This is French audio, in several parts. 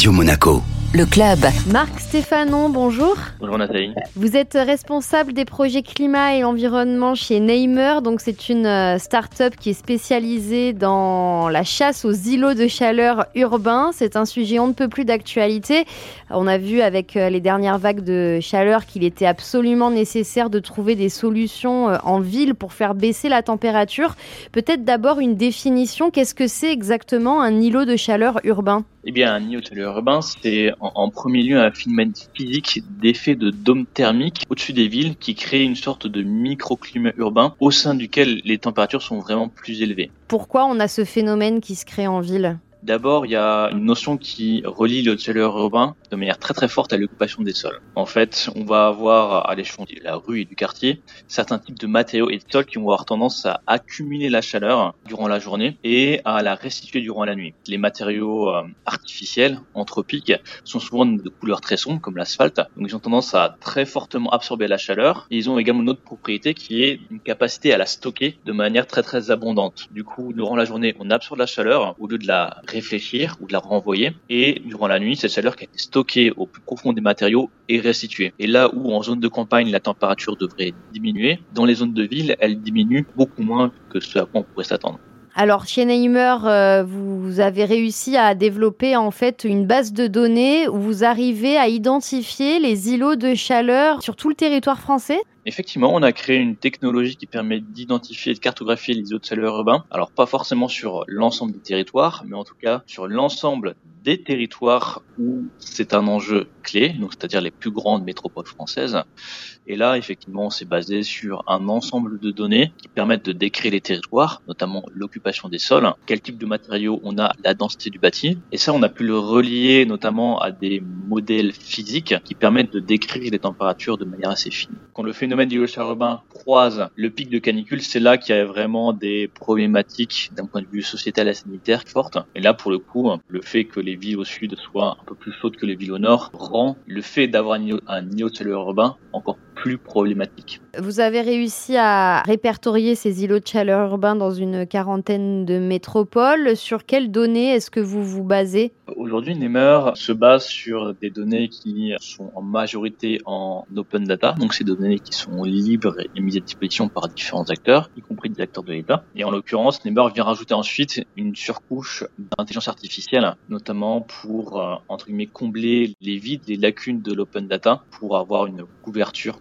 Radio Monaco. Le club. Marc Stéphanon, bonjour. Bonjour Nathalie. Vous êtes responsable des projets climat et environnement chez Neymer. Donc c'est une euh, start-up qui est spécialisée dans la chasse aux îlots de chaleur urbains. C'est un sujet on ne peut plus d'actualité. On a vu avec euh, les dernières vagues de chaleur qu'il était absolument nécessaire de trouver des solutions euh, en ville pour faire baisser la température. Peut-être d'abord une définition. Qu'est-ce que c'est exactement un îlot de chaleur urbain? Eh bien, un îlot urbain, c'est en, premier lieu un phénomène physique d'effet de dôme thermique au-dessus des villes qui crée une sorte de microclimat urbain au sein duquel les températures sont vraiment plus élevées. Pourquoi on a ce phénomène qui se crée en ville? D'abord, il y a une notion qui relie le chaleur urbain de manière très très forte à l'occupation des sols. En fait, on va avoir à l'échelon de la rue et du quartier certains types de matériaux et de sols qui vont avoir tendance à accumuler la chaleur durant la journée et à la restituer durant la nuit. Les matériaux euh, artificiels, anthropiques, sont souvent de couleur très sombre comme l'asphalte, donc ils ont tendance à très fortement absorber la chaleur. Ils ont également une autre propriété qui est une capacité à la stocker de manière très très abondante. Du coup, durant la journée, on absorbe la chaleur au lieu de la réfléchir ou de la renvoyer. Et durant la nuit, cette chaleur qui a été stockée au plus profond des matériaux est restituée. Et là où en zone de campagne, la température devrait diminuer, dans les zones de ville, elle diminue beaucoup moins que ce à quoi on pourrait s'attendre. Alors, chez Neymer, euh, vous avez réussi à développer en fait une base de données où vous arrivez à identifier les îlots de chaleur sur tout le territoire français? Effectivement, on a créé une technologie qui permet d'identifier et de cartographier les îlots de chaleur urbains. Alors pas forcément sur l'ensemble des territoires, mais en tout cas sur l'ensemble des territoires où c'est un enjeu clé, donc c'est-à-dire les plus grandes métropoles françaises. Et là, effectivement, on s'est basé sur un ensemble de données qui permettent de décrire les territoires, notamment l'occupation des sols, quel type de matériaux on a, la densité du bâti. Et ça, on a pu le relier notamment à des modèles physiques qui permettent de décrire les températures de manière assez fine. Quand phénomène du urbain croise le pic de canicule, c'est là qu'il y a vraiment des problématiques d'un point de vue sociétal et sanitaire fortes. Et là, pour le coup, le fait que les villes au sud soient un peu plus chaudes que les villes au nord rend le fait d'avoir un niveau de urbain encore plus problématique. Vous avez réussi à répertorier ces îlots de chaleur urbains dans une quarantaine de métropoles. Sur quelles données est-ce que vous vous basez? Aujourd'hui, Nemer se base sur des données qui sont en majorité en open data, donc ces données qui sont libres et mises à disposition par différents acteurs, y compris des acteurs de l'État. Et en l'occurrence, Nemer vient rajouter ensuite une surcouche d'intelligence artificielle, notamment pour, euh, entre guillemets, combler les vides, les lacunes de l'open data pour avoir une couverture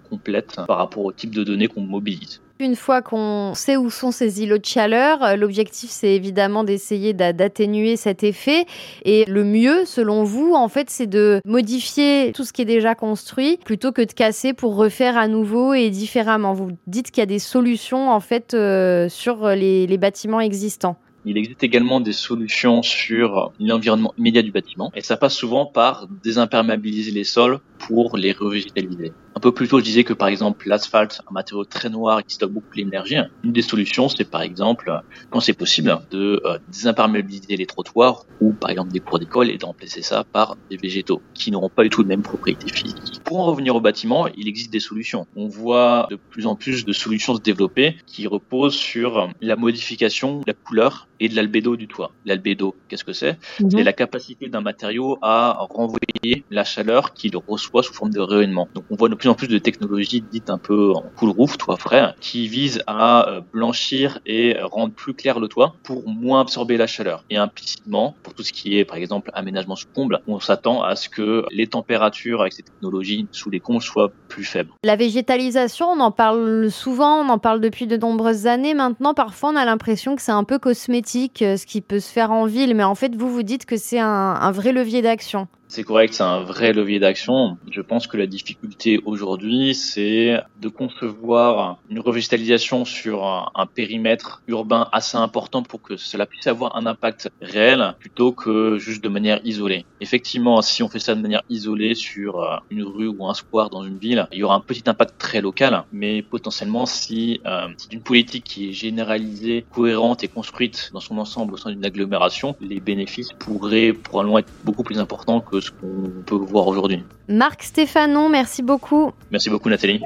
par rapport au type de données qu'on mobilise. Une fois qu'on sait où sont ces îlots de chaleur, euh, l'objectif c'est évidemment d'essayer d'atténuer cet effet. Et le mieux, selon vous, en fait, c'est de modifier tout ce qui est déjà construit plutôt que de casser pour refaire à nouveau et différemment. Vous dites qu'il y a des solutions en fait euh, sur les bâtiments existants. Il existe également des solutions sur l'environnement immédiat du bâtiment et ça passe souvent par désimperméabiliser les sols pour les revégétaliser. Un peu plus tôt, je disais que par exemple l'asphalte, un matériau très noir qui stocke beaucoup l'énergie, une des solutions c'est par exemple, quand c'est possible, de euh, désimperméabiliser les trottoirs ou par exemple des cours d'école et de remplacer ça par des végétaux qui n'auront pas du tout les mêmes propriétés physiques. Pour en revenir au bâtiment, il existe des solutions. On voit de plus en plus de solutions se développer qui reposent sur la modification de la couleur et de l'albédo du toit. L'albédo, qu'est-ce que c'est mhm. C'est la capacité d'un matériau à renvoyer la chaleur qu'il reçoit sous forme de rayonnement. Donc on voit de plus en plus de technologies dites un peu en cool roof, toit frais, qui visent à euh, blanchir et rendre plus clair le toit pour moins absorber la chaleur. Et implicitement, pour tout ce qui est par exemple aménagement sous comble, on s'attend à ce que les températures avec ces technologies sous les combles soient plus faibles. La végétalisation, on en parle souvent, on en parle depuis de nombreuses années maintenant. Parfois, on a l'impression que c'est un peu cosmétique euh, ce qui peut se faire en ville, mais en fait, vous vous dites que c'est un vrai levier d'action. C'est correct, c'est un vrai levier d'action. Je pense que la difficulté aujourd'hui, c'est de concevoir une revégétalisation sur un, périmètre urbain assez important pour que cela puisse avoir un impact réel plutôt que juste de manière isolée. Effectivement, si on fait ça de manière isolée sur euh, une rue ou un square dans une ville, il y aura un petit impact très local, mais potentiellement si euh, c'est une politique qui est généralisée, cohérente et construite dans son ensemble au sein d'une agglomération, les bénéfices pourraient probablement être beaucoup plus importants que ce qu'on peut voir aujourd'hui. Marc Stéphanon, merci beaucoup. Merci beaucoup Nathalie.